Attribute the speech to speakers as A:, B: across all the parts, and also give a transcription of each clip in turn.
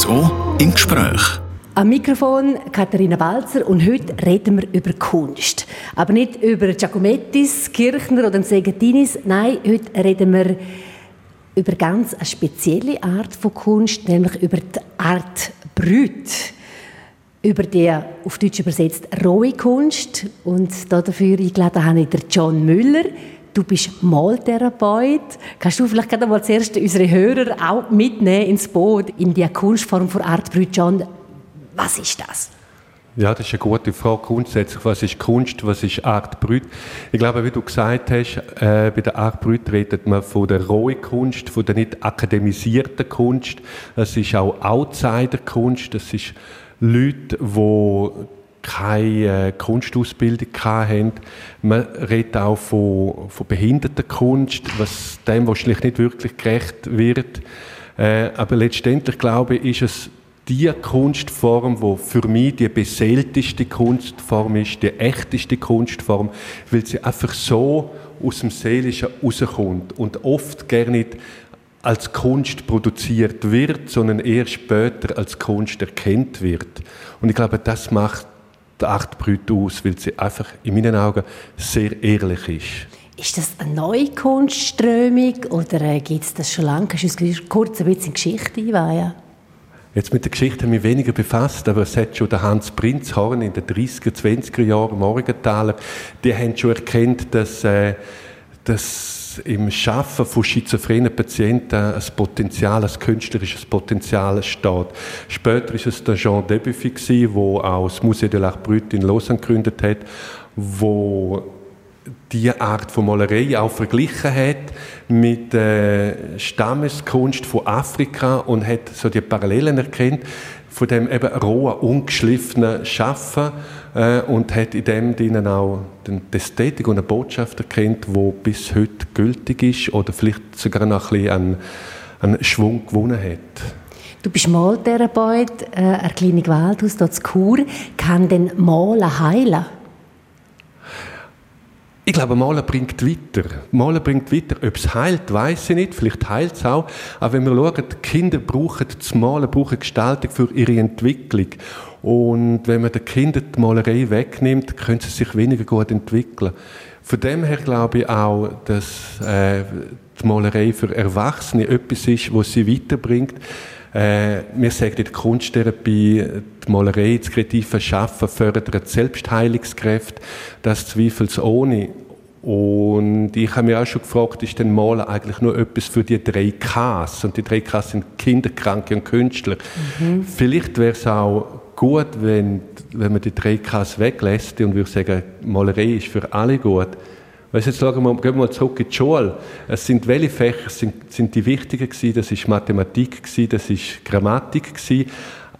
A: so im Gespräch.
B: Am Mikrofon Katharina Balzer und heute reden wir über Kunst. Aber nicht über Giacomettis, Kirchner oder Segetinis. Nein, heute reden wir über ganz eine spezielle Art von Kunst, nämlich über die Art Brüt. Über die auf Deutsch übersetzt rohe Kunst. Und dafür eingeladen habe ich John Müller. Du bist Maltherapeut. Kannst du vielleicht gerade mal zuerst unsere Hörer auch mitnehmen ins Boot in die Kunstform von Art Brüt? John, was ist das?
C: Ja, das ist eine gute Frage grundsätzlich. Was ist Kunst, was ist Art Brut? Ich glaube, wie du gesagt hast, äh, bei der Art Brut redet man von der rohen Kunst, von der nicht akademisierten Kunst. Das ist auch Outsider-Kunst. Das ist Leute, die keine äh, Kunstausbildung haben. Man redet auch von, von Behindertenkunst, was dem wahrscheinlich nicht wirklich gerecht wird. Äh, aber letztendlich glaube ich, ist es die Kunstform, wo für mich die beseelteste Kunstform ist, die echteste Kunstform, weil sie einfach so aus dem Seelischen rauskommt und oft gar nicht als Kunst produziert wird, sondern erst später als Kunst erkennt wird. Und ich glaube, das macht die Acht Brüte aus, weil sie einfach in meinen Augen sehr ehrlich ist.
B: Ist das eine neue Kunstströmung oder äh, gibt es das schon lange? Kannst du uns kurz ein bisschen in Geschichte einweihen?
C: Jetzt mit der Geschichte haben wir weniger befasst, aber es hat schon der Hans Prinzhorn in den 30er, 20er Jahren Morgenthaler, die haben schon erkannt, dass, äh, dass im Schaffen von schizophrenen Patienten ein Potenzial, ein künstlerisches Potenzial steht. Später ist es der Jean Debuffy der auch das Musée de l'Art Brut in Lausanne gegründet hat, wo diese Art von Malerei auch verglichen hat mit der äh, Stammeskunst von Afrika und hat so die Parallelen erkannt von dem eben rohen, ungeschliffenen Schaffen äh, und hat in dem Sinne auch die Ästhetik und eine Botschaft erkannt, die bis heute gültig ist oder vielleicht sogar noch ein bisschen an, an Schwung gewonnen hat.
B: Du bist Maltherapeut, äh, eine Klinik Waldhaus, dort in Chur. Kann denn Malen heilen?
C: Ich glaube, Malen bringt weiter. Malen bringt weiter. Ob es heilt, weiß ich nicht. Vielleicht heilt es auch. Aber wenn wir schauen, die Kinder brauchen das Malen, brauchen Gestaltung für ihre Entwicklung. Und wenn man den Kindern die Malerei wegnimmt, können sie sich weniger gut entwickeln. Von dem her glaube ich auch, dass äh, die Malerei für Erwachsene etwas ist, was sie weiterbringt. Äh, wir sagen in der Kunsttherapie, die Malerei, das kreative Schaffen fördert Selbstheilungskräfte, das zweifelsohne. Und ich habe mich auch schon gefragt, ist denn Malen eigentlich nur etwas für die drei Ks? Und die drei Ks sind Kinder, Kranke und Künstler. Mhm. Vielleicht wäre es auch gut, wenn, wenn man die drei Ks weglässt und würde sagen, Malerei ist für alle gut. Weißt, jetzt schauen wir, gehen wir mal zurück in die Schule. Es sind welche Fächer sind, sind die wichtigen gewesen? Das ist Mathematik gewesen, das ist Grammatik gewesen.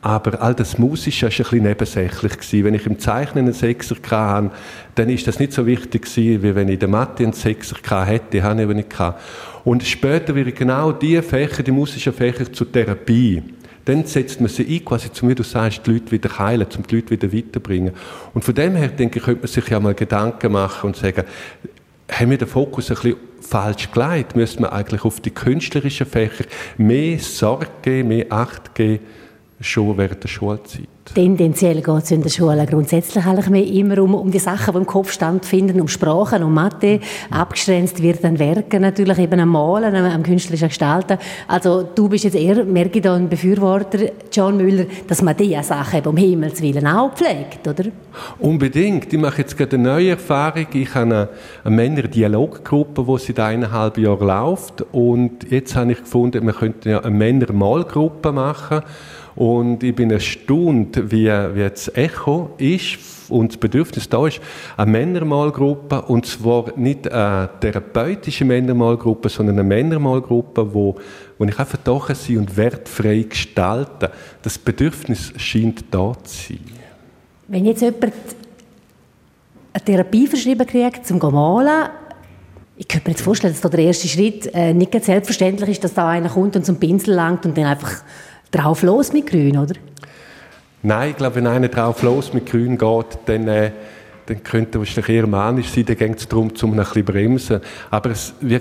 C: Aber all das Musische war ein bisschen nebensächlich. Gewesen. Wenn ich im Zeichnen einen Sechser hatte, dann ist das nicht so wichtig gewesen, wie wenn ich in der Mathe einen Sechser hätte. Die habe ich nicht gehabt. Und später wäre genau diese Fächer, die musischen Fächer, zur Therapie. Dann setzt man sie ein, quasi, um, wie du sagst, die Leute wieder heilen, um die Leute wieder weiterbringen. Und von dem her, denke ich, könnte man sich ja mal Gedanken machen und sagen, haben wir den Fokus ein bisschen falsch gelegt? Müssen wir eigentlich auf die künstlerischen Fächer mehr Sorge geben, mehr Acht geben, schon während der Schulzeit?
B: Tendenziell geht es in der Schule grundsätzlich eigentlich mehr immer um, um die Sachen, die im Kopf stattfinden, um Sprachen, um Mathe. Abgegrenzt wird dann Werken natürlich, eben am Malen, am, am künstlerischen Gestalten. Also du bist jetzt eher, merke ich da, ein Befürworter, John Müller, dass man diese Sachen eben um Himmels Willen auch pflegt, oder?
C: Unbedingt. Ich mache jetzt gerade eine neue Erfahrung. Ich habe eine, eine Männer-Dialoggruppe, die seit eineinhalb Jahren läuft. Und jetzt habe ich gefunden, wir könnten ja eine Männer-Malgruppe machen. Und ich bin erstaunt, wie, wie das Echo ist und das Bedürfnis da ist, eine Männermalgruppe, und zwar nicht eine therapeutische Männermalgruppe, sondern eine Männermalgruppe, wo, wo ich einfach da sein und wertfrei gestalten. Das Bedürfnis scheint da zu sein.
B: Wenn jetzt jemand eine Therapie verschrieben kriegt, zum Malen, ich könnte mir jetzt vorstellen, dass da der erste Schritt äh, nicht selbstverständlich ist, dass da einer kommt und zum Pinsel langt und dann einfach drauf los mit Grün, oder?
C: Nein, ich glaube, wenn einer drauf los mit Grün geht, dann, äh, dann könnte er wahrscheinlich eher manisch sein, dann geht es darum, um ein bisschen bremsen. Aber es, wir,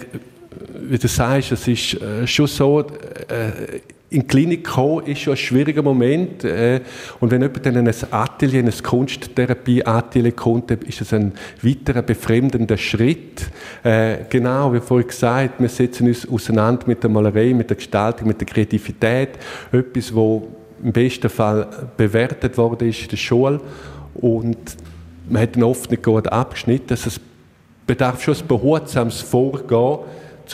C: wie du sagst, es ist äh, schon so, äh, in die Klinik kommen ist schon ein schwieriger Moment. Äh, und wenn jemand dann in ein Atelier, in ein Kunsttherapie-Atelier kommt, ist das ein weiterer befremdender Schritt. Äh, genau, wie vorhin gesagt, wir setzen uns auseinander mit der Malerei, mit der Gestaltung, mit der Kreativität. Etwas, wo im besten Fall bewertet worden ist in der Schule. Und man hat dann oft nicht gut abgeschnitten. Also es bedarf schon ein behutsames Vorgehen,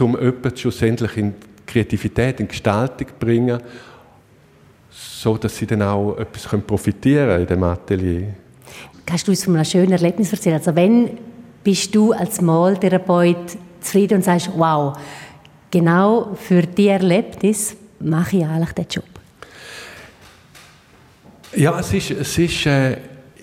C: um jemanden schlussendlich in Kreativität, in Gestaltung bringen, so dass sie dann auch etwas profitieren können in dem Atelier.
B: Kannst du uns von einem schönen Erlebnis erzählen? Also wenn bist du als Maltherapeut zufrieden und sagst, wow, genau für die Erlebnis mache ich eigentlich den Job?
C: Ja, es ist, es ist äh,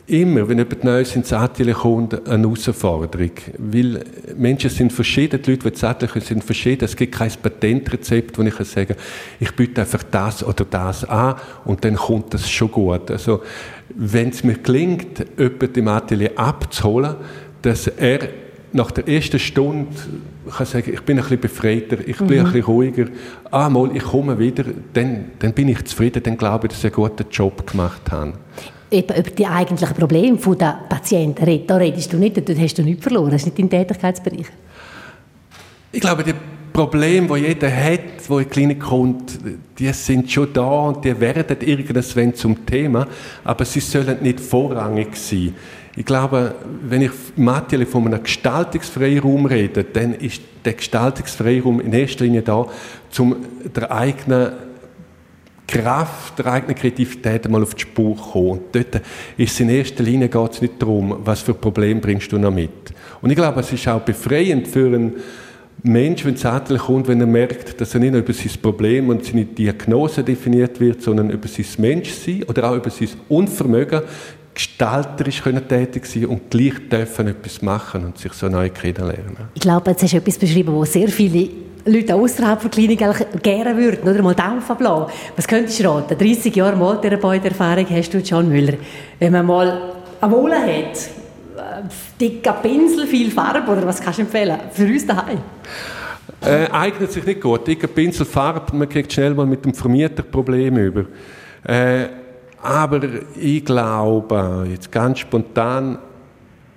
C: immer, wenn jemand Neues ins Atelier kommt, eine Herausforderung. Weil Menschen sind verschieden, die Leute, die kommen, sind verschieden. Es gibt kein Patentrezept, wo ich kann sagen ich biete einfach das oder das an und dann kommt das schon gut. Also, wenn es mir gelingt, jemanden im Atelier abzuholen, dass er nach der ersten Stunde kann sagen, ich bin ein bisschen befreiter, ich bin mhm. ein bisschen ruhiger. Ah, mal, ich komme wieder, dann, dann bin ich zufrieden, dann glaube ich, dass ich einen guten Job gemacht habe
B: eben über die eigentlichen Probleme der Patienten redet. Da redest du nicht, da hast du nichts verloren. Das ist nicht dein Tätigkeitsbereich.
C: Ich glaube, die Probleme, die jeder hat, der in die Klinik kommt, die sind schon da und die werden irgendwann zum Thema, aber sie sollen nicht vorrangig sein. Ich glaube, wenn ich im von einem Gestaltungsfreiraum rede, dann ist der Gestaltungsfreiraum in erster Linie da, um der eigenen Kraft der eigenen Kreativität einmal auf die Spur kommen. Und dort ist es in erster Linie geht es nicht darum, was für Probleme bringst du noch mit. Und ich glaube, es ist auch befreiend für einen Mensch, wenn es endlich kommt, wenn er merkt, dass er nicht nur über sein Problem und seine Diagnose definiert wird, sondern über sein Menschsein oder auch über sein Unvermögen, gestalterisch können tätig sein und gleich dürfen etwas machen und sich so neu kennenlernen.
B: Ich glaube, jetzt hast du etwas beschrieben, wo sehr viele Leute außerhalb der Klinik gerne würden, oder mal Dampf ablassen. Was könntest du raten? 30 Jahre Maltherapeut-Erfahrung hast du, John Müller. Wenn man mal eine Wolle hat, äh, dicker Pinsel, viel Farbe, oder was kannst du empfehlen? Für uns daheim?
C: Äh, eignet sich nicht gut. Dicker Pinsel, Farbe, man kriegt schnell mal mit dem Vermieter Probleme über. Äh, aber ich glaube, jetzt ganz spontan,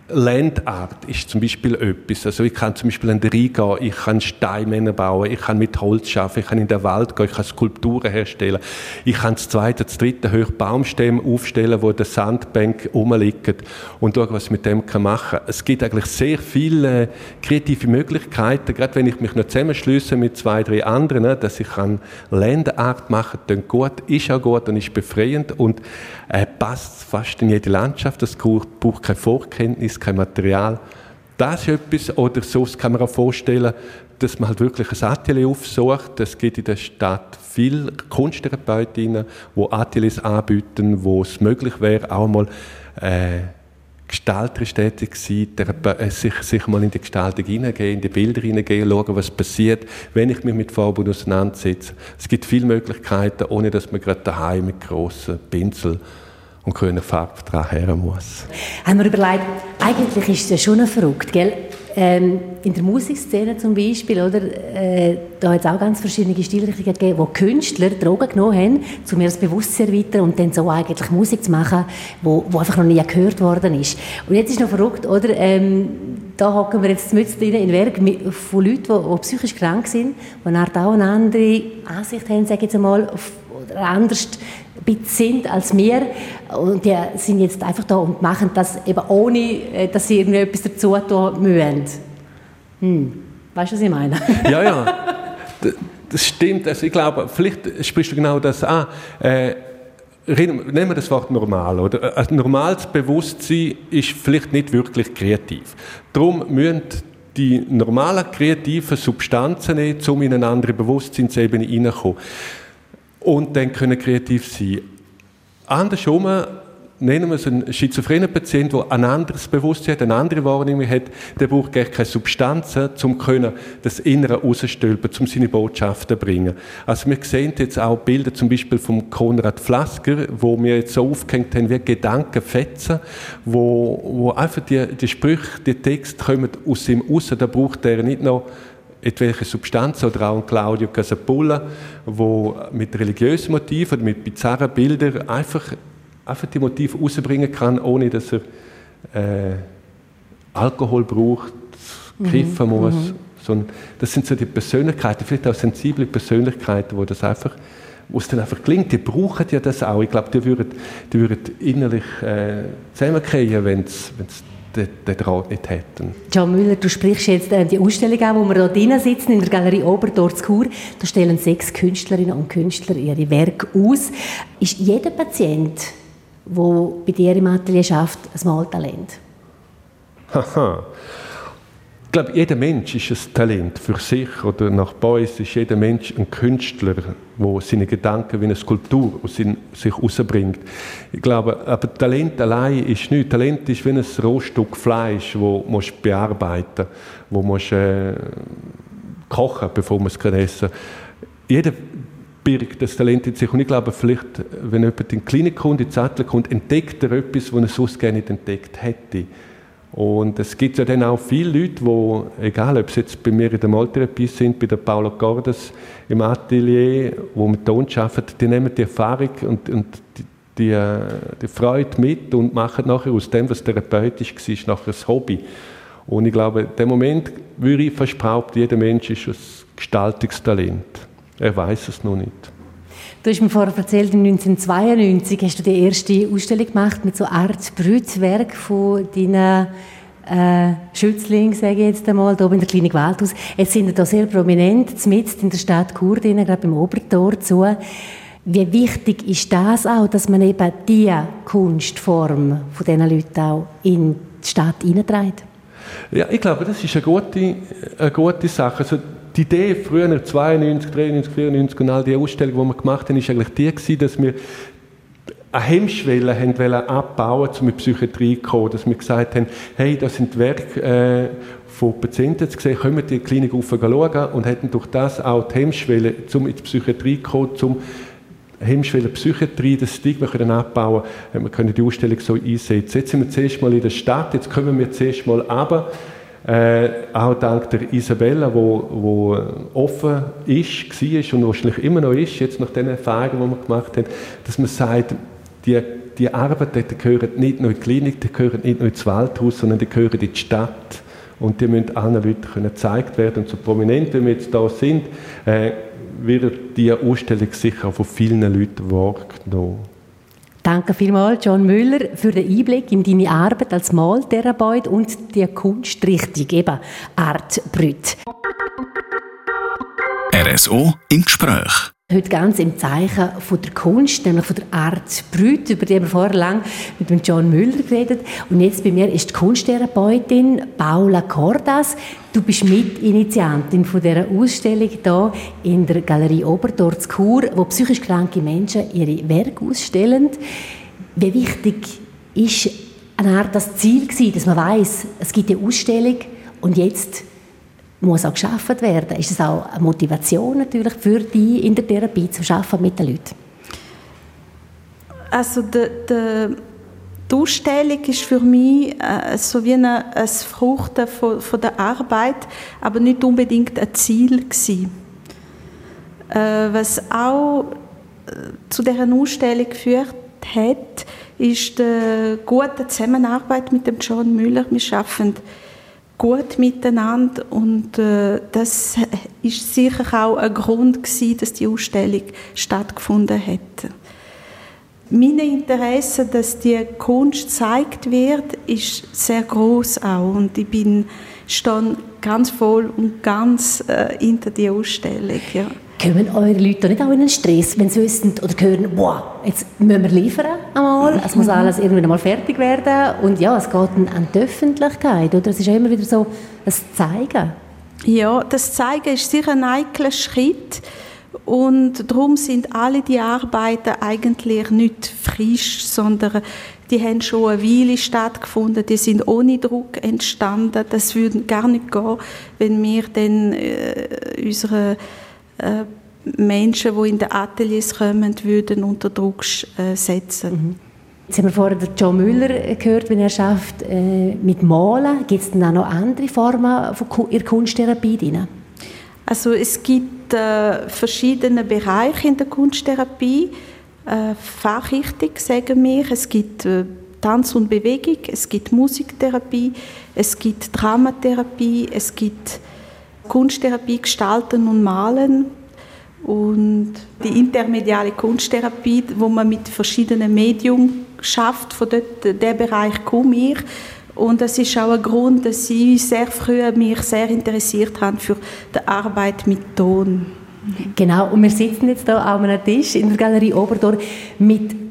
C: Landart ist zum Beispiel etwas. Also ich kann zum Beispiel an den Rhein gehen, ich kann Steinmänner bauen, ich kann mit Holz arbeiten, ich kann in den Wald gehen, ich kann Skulpturen herstellen, ich kann das zweite, das dritte hoch Baumstämme aufstellen, wo der Sandbank rumliegen und schauen, was ich mit dem kann machen kann. Es gibt eigentlich sehr viele kreative Möglichkeiten, gerade wenn ich mich noch zusammenschließe mit zwei, drei anderen, ne, dass ich kann Landart machen kann, gut, ist auch gut und ist befreiend und äh, passt fast in jede Landschaft, das braucht keine Vorkenntnis ist kein Material. Das ist etwas, oder so kann man auch vorstellen, dass man halt wirklich ein Atelier aufsucht. Es gibt in der Stadt viele Kunsttherapeutinnen, die Ateliers anbieten, wo es möglich wäre, auch mal äh, gestalterisch tätig sein, äh, sich, sich mal in die Gestaltung hineingehen, in die Bilder hineingehen, schauen, was passiert, wenn ich mich mit Farben auseinandersetze. Es gibt viele Möglichkeiten, ohne dass man gerade daheim mit grossen Pinsel und grüner Farbe dran her muss.
B: Haben wir überlegt, eigentlich ist es schon verrückt, gell? Ähm, in der Musikszene zum Beispiel, oder, äh, da hat es auch ganz verschiedene Stilrichtungen gegeben, wo Künstler Drogen genommen haben, um ihr das Bewusstsein erweitern und dann so eigentlich Musik zu machen, wo, wo einfach noch nie gehört worden ist. Und jetzt ist noch verrückt, oder? Ähm, da hocken wir jetzt mit in Werk von Leuten, die, die psychisch krank sind, die auch eine andere Ansicht haben, sage ich jetzt einmal, oder anders sind als wir und die sind jetzt einfach da und machen das eben ohne, äh, dass sie irgendetwas dazu tun müssen. Hm. Weißt du, was ich meine?
C: ja, ja. Das stimmt. Also ich glaube, vielleicht sprichst du genau das an. Äh, nehmen wir das Wort normal. Oder? Ein normales Bewusstsein ist vielleicht nicht wirklich kreativ. Darum müssen die normalen kreativen Substanzen nicht, um in eine andere Bewusstseinsebene hineinzukommen und dann können kreativ sein. Andersrum nennen wir es einen schizophrenen Patienten, der ein anderes Bewusstsein hat, eine andere Wahrnehmung hat, der braucht gar keine Substanzen, um das Innere rausstülpen, um seine Botschaften zu bringen. Also wir sehen jetzt auch Bilder zum Beispiel von Konrad Flasker, wo wir jetzt so aufgehängt haben wie Gedankenfetzen, wo, wo einfach die, die Sprüche, die Texte kommen aus ihm raus, da braucht er nicht noch etwelche Substanzen oder auch ein Claudio Casapulla, wo mit religiösen Motiven oder mit bizarren Bildern einfach, einfach die Motive rausbringen kann, ohne dass er äh, Alkohol braucht, mhm. kiffen muss. Mhm. So, das sind so die Persönlichkeiten, vielleicht auch sensible Persönlichkeiten, wo das einfach wo es dann einfach gelingt, die brauchen ja das auch. Ich glaube, die würden, die würden innerlich äh, zusammenkommen, wenn sie den, den Draht nicht hätten.
B: John Müller, du sprichst jetzt äh, die Ausstellung an, wo wir hier drinnen sitzen, in der Galerie Oberdorf Chur. Da stellen sechs Künstlerinnen und Künstler ihre Werke aus. Ist jeder Patient, der bei dir im Atelier schafft, ein Maltalent?
C: Haha glaube, jeder Mensch ist ein Talent für sich oder nach Beuys ist jeder Mensch ein Künstler, der seine Gedanken wie eine Skulptur aus sich herausbringt. Ich glaube, aber Talent allein ist nicht. Talent ist wie ein Rohstück Fleisch, das man bearbeiten wo man äh, kochen bevor man es essen kann. Jeder birgt das Talent in sich. Und ich glaube, vielleicht, wenn jemand in die Klinik kommt, in die Zettel kommt, entdeckt er etwas, was er sonst gerne nicht entdeckt hätte. Und es gibt ja dann auch viele Leute, die, egal ob sie jetzt bei mir in der Maltherapie sind, bei der Paula Cordes im Atelier, wo mit Ton arbeiten, die nehmen die Erfahrung und, und die, äh, die Freude mit und machen nachher aus dem, was therapeutisch war, nachher ein Hobby. Und ich glaube, in dem Moment würde ich fast jeder Mensch ist ein Gestaltungstalent. Er weiß es noch nicht.
B: Du hast mir vorher erzählt, 1992 hast du die erste Ausstellung gemacht mit so Art Brütwerk von deinen äh, Schützling, sage ich jetzt einmal, hier in der Klinik Waldhaus. Jetzt sind hier sehr prominent, mitten in der Stadt Chur, gerade beim Obertor zu. Wie wichtig ist das auch, dass man eben diese Kunstform von diesen Leuten auch in die Stadt hineinträgt?
C: Ja, ich glaube, das ist eine gute, eine gute Sache. Also die Idee früher, 92, 93, 94 und all die Ausstellungen, die wir gemacht haben, ist eigentlich die gewesen, dass wir eine Hemmschwelle haben wollen abbauen, um in die Psychiatrie zu kommen. Dass wir gesagt haben, hey, das sind Werke äh, von Patienten zu sehen, wir die Klinik schauen und hätten durch das auch die Hemmschwelle, um in die Psychiatrie zu kommen, um Hemmschwelle Psychiatrie, das Stigma können abbauen wir können die Ausstellung so einsetzen. Jetzt sind wir zuerst mal in der Stadt, jetzt kommen wir zuerst mal runter äh, auch dank der Isabella, wo, wo offen ist, war und wahrscheinlich immer noch ist, jetzt nach den Erfahrungen, die wir gemacht haben, dass man sagt, die, die Arbeit, die gehören nicht nur in die Klinik, die gehören nicht nur ins Waldhaus, sondern die gehören in die Stadt. Und die müssen allen Leuten können gezeigt werden. Und so prominent, wie wir jetzt da sind, äh, wird diese Ausstellung sicher auch von vielen Leuten wahrgenommen.
B: Danke vielmals, John Müller, für den Einblick in deine Arbeit als Maltherapeut und die Kunstrichtung, eben Art Brüt.
A: RSO im Gespräch.
B: Heute ganz im Zeichen von der Kunst, nämlich von der Art Brüt, über die wir vorher lang mit John Müller geredet. Und jetzt bei mir ist die Kunsttherapeutin Paula Cordas. Du bist Mitinitiantin von dieser Ausstellung hier in der Galerie Oberdorf Chur, wo psychisch kranke Menschen ihre Werke ausstellen. Wie wichtig ist eine Art das Ziel gewesen, dass man weiß, es gibt eine Ausstellung und jetzt muss auch geschaffen werden. Ist es auch eine Motivation natürlich für die in der Therapie zu schaffen mit den Leuten?
D: Also de, de, die Ausstellung ist für mich äh, so wie ein Frucht von, von, der Arbeit, aber nicht unbedingt ein Ziel gewesen. Äh, was auch äh, zu dieser Ausstellung geführt hat, ist die gute Zusammenarbeit mit dem John Müller. Wir arbeiten gut miteinander und äh, das ist sicher auch ein Grund gewesen, dass die Ausstellung stattgefunden hat. Meine Interesse, dass die Kunst gezeigt wird, ist sehr groß auch und ich bin stehe ganz voll und ganz äh, hinter die Ausstellung. Ja.
B: Kommen eure Leute nicht auch in einen Stress, wenn sie wissen oder hören, wow, jetzt müssen wir liefern einmal, es muss mhm. alles irgendwann mal fertig werden und ja, es geht an die Öffentlichkeit, oder? Es ist immer wieder so ein Zeigen.
D: Ja, das Zeigen ist sicher ein eikler Schritt und darum sind alle die Arbeiten eigentlich nicht frisch, sondern die haben schon eine Weile stattgefunden, die sind ohne Druck entstanden. Das würde gar nicht gehen, wenn wir dann äh, unsere äh, Menschen, die in den Ateliers kommen, würden unter Druck äh, setzen. Mhm.
B: Jetzt haben wir vorhin John Müller gehört, wenn er schafft äh, mit Malen. Gibt es denn auch noch andere Formen von Ihrer Kunsttherapie drin?
D: Also es gibt äh, verschiedene Bereiche in der Kunsttherapie, äh, Fachrichtung sagen wir. Es gibt äh, Tanz und Bewegung, es gibt Musiktherapie, es gibt Dramatherapie, es gibt Kunsttherapie, Gestalten und Malen und die intermediale Kunsttherapie, wo man mit verschiedenen Medien schafft. Von dort, der Bereich komme ich. Und das ist auch ein Grund, dass ich sehr früh mich sehr interessiert habe für die Arbeit mit Ton.
B: Genau, und wir sitzen jetzt hier an einem Tisch in der Galerie Oberdorf mit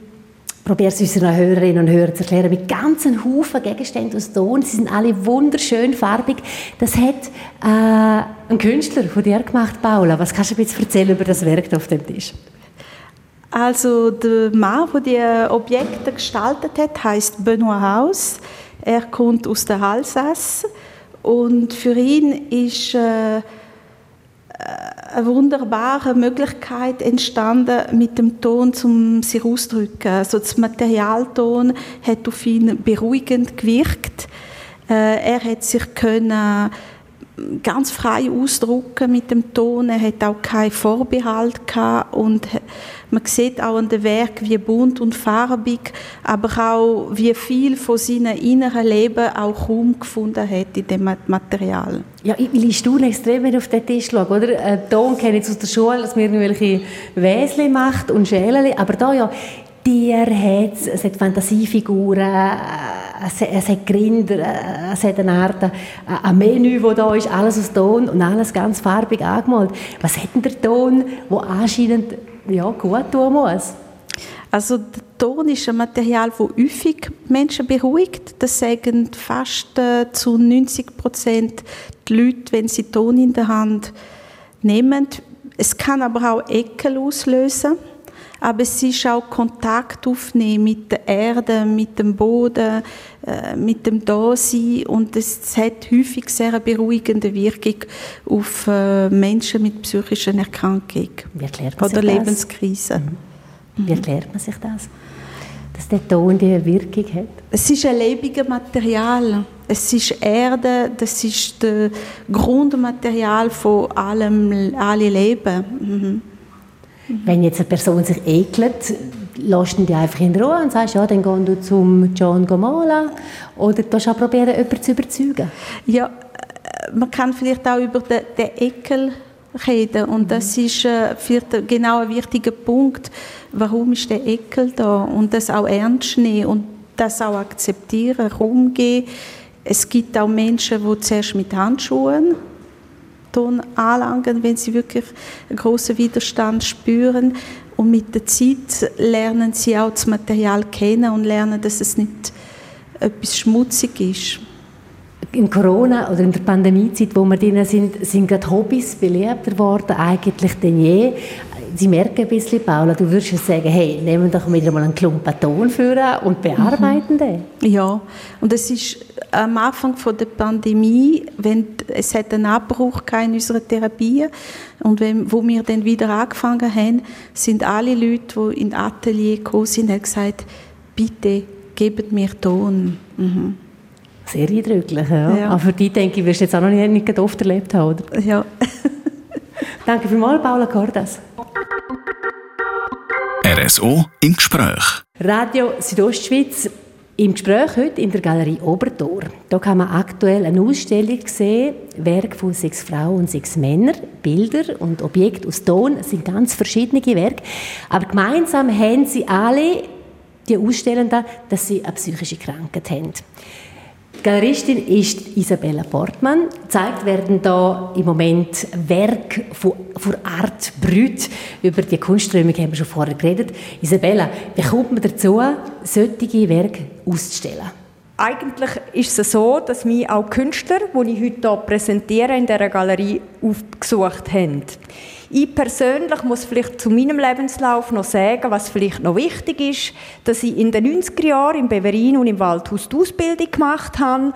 B: probiere es unseren Hörerinnen und Hörern zu erklären, mit ganzen Haufen Gegenständen aus Ton. Sie sind alle wunderschön farbig. Das hat äh, ein Künstler von dir gemacht, Paula. Was kannst du bisschen erzählen über das Werk auf dem Tisch?
D: Also der Mann, der die Objekte gestaltet hat, heißt Benoit Haus. Er kommt aus der Halsasse und für ihn ist äh, eine wunderbare Möglichkeit entstanden, mit dem Ton zum sich auszudrücken. Also das Materialton hat auf ihn beruhigend gewirkt. Äh, er hat sich können ganz frei ausdrucken mit dem Ton. Er hat auch keinen Vorbehalt gehabt und man sieht auch an dem Werk, wie bunt und farbig, aber auch wie viel von seinem inneren Leben auch Raum gefunden hat in dem Material.
B: Ja, ich, ich staune extrem, wenn ich auf den Tisch schaue, oder? Ton kenne ich aus der Schule, dass man irgendwelche Wäsle macht und Schälen, aber da ja, Tier hat es, es hat Fantasiefiguren, es, es hat Grinder, es hat eine Art äh, ein Menü, das da ist, alles aus Ton und alles ganz farbig angemalt. Was hat denn der Ton, der anscheinend ja, gut tun muss?
D: Also der Ton ist ein Material, das häufig Menschen beruhigt. Das sagen fast äh, zu 90 Prozent die Leute, wenn sie Ton in der Hand nehmen. Es kann aber auch Ekel auslösen. Aber es ist auch Kontakt aufnehmen mit der Erde, mit dem Boden, äh, mit dem Dasein. Und es hat häufig sehr eine beruhigende Wirkung auf äh, Menschen mit psychischen Erkrankungen oder Lebenskrisen.
B: Das? Wie erklärt man sich das? Dass der Ton diese Wirkung hat?
D: Es ist ein lebendiges Material. Es ist Erde, das ist das Grundmaterial von allem, alle Leben. Mhm.
B: Wenn jetzt eine Person sich ekelt, lässt du die einfach in Ruhe und sagst, ja, dann geh du zum John Gomala oder du auch probieren, jemanden zu überzeugen.
D: Ja, äh, man kann vielleicht auch über den, den Ekel reden und das ist äh, genau ein wichtiger Punkt. Warum ist der Ekel da? Und das auch ernst nehmen und das auch akzeptieren, rumgehen. Es gibt auch Menschen, die zuerst mit Handschuhen Ton anlangen, wenn sie wirklich einen großen Widerstand spüren. Und mit der Zeit lernen sie auch das Material kennen und lernen, dass es nicht etwas schmutzig ist.
B: In Corona oder in der Pandemiezeit, wo wir drin sind, sind gerade Hobbys beliebter geworden, eigentlich denn je. Sie merken ein bisschen, Paula, du würdest sagen, hey, nehmen wir doch wieder mal einen Klumpen Ton für und bearbeiten mhm. den.
D: Ja, und es ist am Anfang von der Pandemie, wenn es hat einen Abbruch in unserer Therapie und wenn, wo wir dann wieder angefangen haben, sind alle Leute, die in das Atelier gekommen sind, haben gesagt, bitte gebt mir Ton. Mhm.
B: Sehr eindrücklich, ja. ja. Aber für dich, denke ich, wirst du jetzt auch noch nicht, nicht oft erlebt haben, oder?
D: Ja.
B: Danke vielmals, Paula Cordas.
A: RSO im Gespräch.
B: Radio Südostschweiz im Gespräch heute in der Galerie Obertor. Da kann man aktuell eine Ausstellung sehen, Werk von sechs Frauen und sechs Männern, Bilder und Objekte aus Ton. Es sind ganz verschiedene Werke, aber gemeinsam haben sie alle, die Ausstellenden, dass sie eine psychische Krankheit haben. Galeristin ist Isabella Portmann. Gezeigt werden da im Moment Werke von, von Art Brüt. Über die Kunstströmung haben wir schon vorher geredet. Isabella, wie kommt man dazu, solche Werke auszustellen?
E: Eigentlich ist es so, dass mich auch Künstler, die ich heute hier präsentiere, in dieser Galerie aufgesucht haben. Ich persönlich muss vielleicht zu meinem Lebenslauf noch sagen, was vielleicht noch wichtig ist, dass ich in den 90er Jahren im Beverin und im Waldhaus die Ausbildung gemacht habe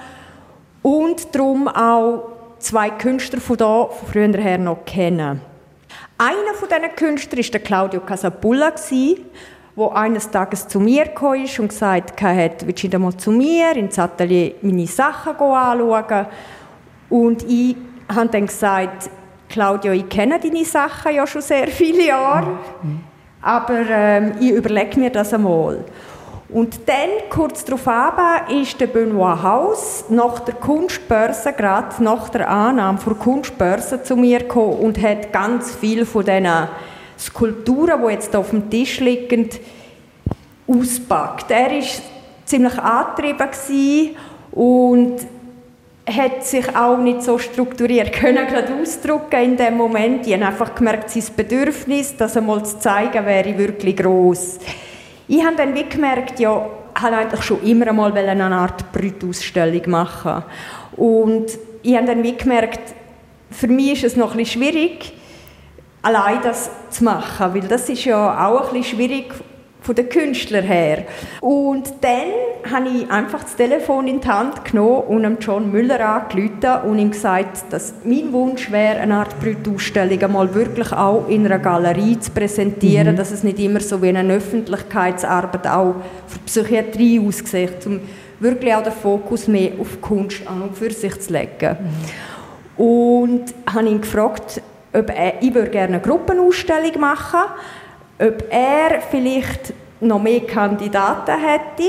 E: und darum auch zwei Künstler von da von früher her noch kenne. Einer von diesen Künstlern war der Claudio Casapulla, der eines Tages zu mir kam und gesagt hat, willst du mal zu mir ins Atelier meine Sachen anschauen? Und ich habe dann gesagt, Claudio, ich kenne deine Sachen ja schon sehr viele Jahre, aber ähm, ich überlege mir das einmal. Und dann, kurz darauf ist der Benoit Haus nach der Kunstbörse, gerade nach der Annahme der Kunstbörse zu mir gekommen und hat ganz viel von diesen Skulpturen, die jetzt auf dem Tisch liegen, auspackt. Er war ziemlich angetrieben und hat sich auch nicht so strukturiert können gerade ausdrücken in dem Moment. Ich habe einfach gemerkt, sein Bedürfnis, das einmal zu zeigen, wäre wirklich groß. Ich habe dann wie gemerkt, ja, ich wollte eigentlich schon immer einmal eine Art Brütausstellung machen. Und ich habe dann wie gemerkt, für mich ist es noch ein bisschen schwierig, allein das zu machen, weil das ist ja auch ein bisschen schwierig von den Künstlern her. Und dann habe ich einfach das Telefon in die Hand genommen und John Müller angerufen und ihm gesagt, dass mein Wunsch wäre, eine Art Brütausstellung einmal wirklich auch in einer Galerie zu präsentieren, mhm. dass es nicht immer so wie eine Öffentlichkeitsarbeit auch für Psychiatrie aussieht, um wirklich auch den Fokus mehr auf Kunst an und für sich zu legen. Mhm. Und habe ihn gefragt, ob er, ich würde gerne eine Gruppenausstellung machen ob er vielleicht noch mehr Kandidaten hätte.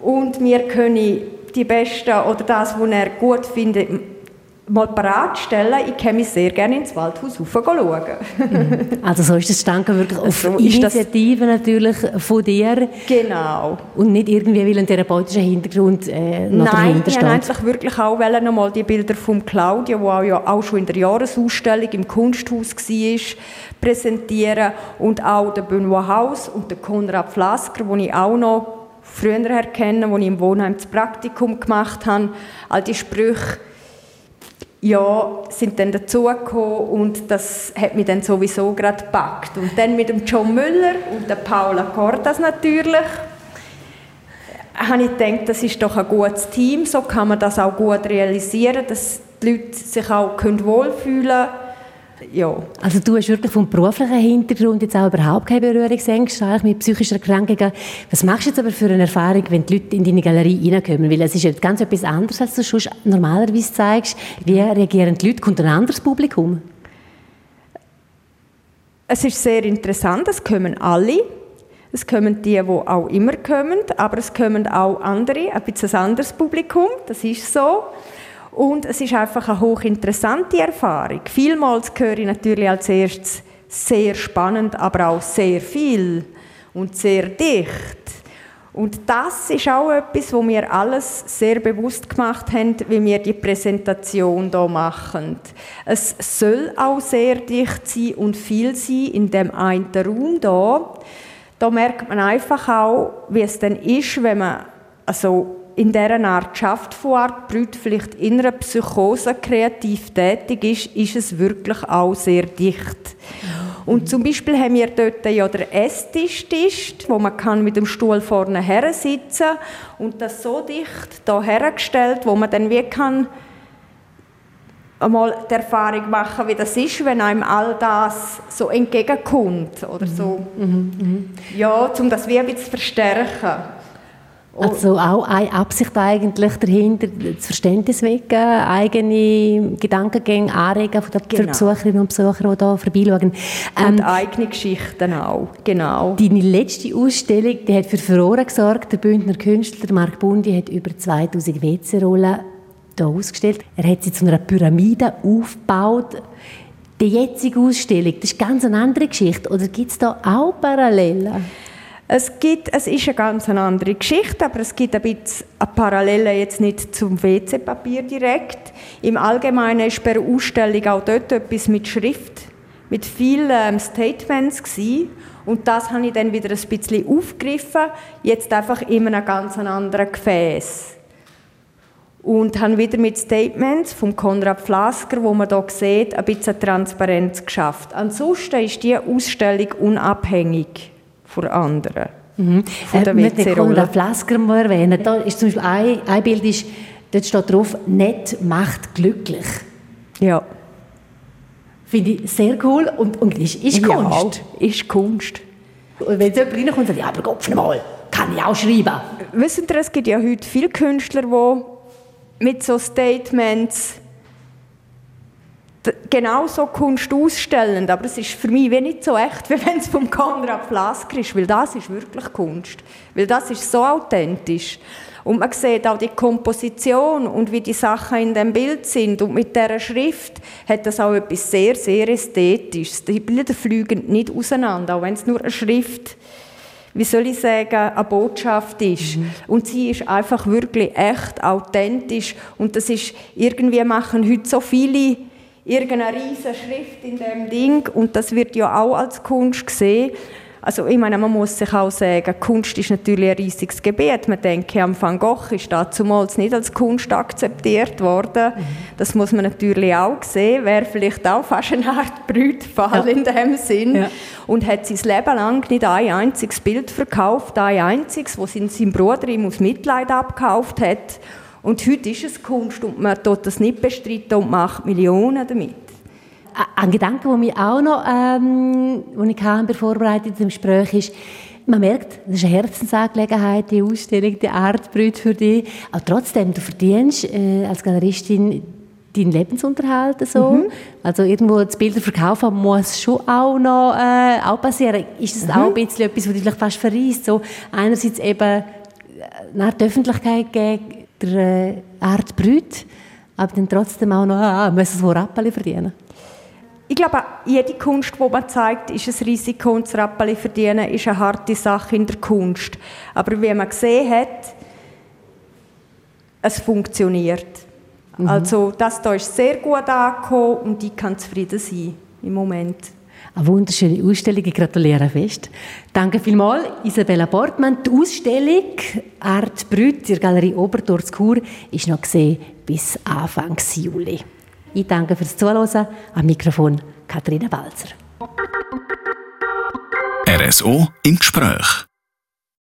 E: Und wir können die Besten oder das, was er gut findet, mal parat stellen. Ich kann mich sehr gerne ins Waldhaus rauf schauen.
B: Mhm. also so ist das Stanken wirklich auf so Initiative natürlich von dir.
E: Genau.
B: Und nicht irgendwie weil ein therapeutischer Hintergrund äh,
E: noch Nein, ich wollte eigentlich wirklich auch noch mal die Bilder von Claudia, die auch, ja auch schon in der Jahresausstellung im Kunsthaus war, präsentieren und auch der Benoit Haus und der Konrad Flasker, den ich auch noch früher erkenne, wo ich im Wohnheim das Praktikum gemacht habe. All die Sprüche ja, sind dann dazugekommen und das hat mich dann sowieso gerade gepackt. Und dann mit dem John Müller und der Paula Cortas natürlich habe ich gedacht, das ist doch ein gutes Team, so kann man das auch gut realisieren, dass die Leute sich auch wohlfühlen können ja.
B: Also du hast wirklich vom beruflichen Hintergrund jetzt auch überhaupt keine Berührungsängste mit psychischen Erkrankungen. Was machst du jetzt aber für eine Erfahrung, wenn die Leute in deine Galerie reinkommen? Weil es ist ja ganz etwas anderes, als du schon normalerweise zeigst. Wie reagieren die Leute? Kommt ein anderes Publikum?
E: Es ist sehr interessant, es kommen alle. Es kommen die, die auch immer kommen, aber es kommen auch andere, ein bisschen ein anderes Publikum, das ist so. Und es ist einfach eine hochinteressante Erfahrung. Vielmals höre ich natürlich als erstes sehr spannend, aber auch sehr viel und sehr dicht. Und das ist auch etwas, wo wir alles sehr bewusst gemacht haben, wie wir die Präsentation hier machen. Es soll auch sehr dicht sein und viel sein in dem einen Raum hier. Da merkt man einfach auch, wie es dann ist, wenn man also in dieser Art schafft von Art Brüt vielleicht in einer Psychose kreativ tätig ist, ist es wirklich auch sehr dicht. Und zum Beispiel haben wir dort ja den Esstisch, wo man kann mit dem Stuhl vorne her sitzen und das so dicht da hergestellt, wo man dann wie kann einmal die Erfahrung machen, wie das ist, wenn einem all das so entgegenkommt oder so. Mhm. Mhm. mhm. Ja, um das wie ein bisschen zu verstärken.
B: Also auch eine Absicht eigentlich dahinter, das Verständnis wecken, eigene Gedankengänge anregen von den genau. Besucherinnen und Besuchern, die hier vorbeischauen.
E: Ähm, und eigene Geschichten auch, genau.
B: Deine letzte Ausstellung, die hat für Furore gesorgt. Der Bündner Künstler Marc Bundi hat über 2000 WC-Rollen hier ausgestellt. Er hat sie zu einer Pyramide aufgebaut. Die jetzige Ausstellung, das ist ganz eine andere Geschichte. Oder gibt es da auch Parallelen?
E: Es, gibt, es ist eine ganz andere Geschichte, aber es gibt ein bisschen eine Parallele jetzt nicht zum WC-Papier direkt. Im Allgemeinen ist bei der Ausstellung auch dort etwas mit Schrift, mit vielen ähm, Statements gewesen. Und das habe ich dann wieder ein bisschen aufgegriffen, jetzt einfach in einem ganz anderen Gefäß. Und habe wieder mit Statements von Konrad Flasker, wo man hier sieht, ein bisschen Transparenz geschafft. Ansonsten ist diese Ausstellung unabhängig von anderen.
B: Mhm. Von der äh, WC-Rolle. Flasker mal erwähnen. Da ist zum Beispiel ein, ein Bild, ist, dort steht drauf, nett macht glücklich.
E: Ja.
B: Finde ich sehr cool und, und ist, ist Kunst.
E: Ja, ist Kunst.
B: Und wenn jemand reinkommt und sagt, ja, aber Kopf mal, kann ich auch schreiben.
E: Wissen Sie, es gibt ja heute viele Künstler, die mit so Statements genau so Kunst ausstellen, aber es ist für mich wie nicht so echt, wie wenn es vom Konrad Flasker ist, weil das ist wirklich Kunst, weil das ist so authentisch. Und man sieht auch die Komposition und wie die Sachen in dem Bild sind. Und mit dieser Schrift hat das auch etwas sehr, sehr Ästhetisches. Die Bilder fliegen nicht auseinander, auch wenn es nur eine Schrift, wie soll ich sagen, eine Botschaft ist. Mhm. Und sie ist einfach wirklich echt authentisch. Und das ist, irgendwie machen heute so viele irgendeine riesige Schrift in dem Ding und das wird ja auch als Kunst gesehen. Also ich meine, man muss sich auch sagen, Kunst ist natürlich ein riesiges Gebiet. Man denkt, am Van Gogh ist damals nicht als Kunst akzeptiert worden. Mhm. Das muss man natürlich auch sehen. Wäre vielleicht auch fast eine Art Brütfall ja. in dem Sinn. Ja. Und hat sein Leben lang nicht ein einziges Bild verkauft, ein einziges, wo sein Bruder ihm aus Mitleid abgekauft hat. Und heute ist es Kunst und man tut das nicht bestreiten und macht Millionen damit.
B: Ein Gedanke, der mich auch noch, ähm, wo ich kam, vorbereitet im Gespräch ist, man merkt, das ist eine Herzensangelegenheit, die Ausstellung, die Artbrüt für dich. Aber trotzdem, du verdienst äh, als Galeristin deinen Lebensunterhalt so. Mhm. Also irgendwo das Bilder verkaufen muss schon auch noch äh, auch passieren. Ist das mhm. auch ein bisschen etwas, was dich vielleicht fast verreist? So einerseits eben äh, nach der Öffentlichkeit geben, der äh, Art Brüt, aber dann trotzdem auch noch, ah, muss es wohl Rappeli verdienen.
E: Ich glaube, jede Kunst, die man zeigt, ist ein Risiko und das Rappeli verdienen ist eine harte Sache in der Kunst. Aber wie man gesehen hat, es funktioniert. Mhm. Also das hier ist sehr gut angekommen und ich kann zufrieden sein im Moment.
B: Eine wunderschöne Ausstellung, ich gratuliere fest. Danke vielmals, Isabella Bortmann. Die Ausstellung Art Brüt in der Galerie Oberdorf Chur ist noch gesehen bis Anfang Juli. Ich danke fürs Zuhören. Am Mikrofon Katharina Balzer.
A: RSO im Gespräch.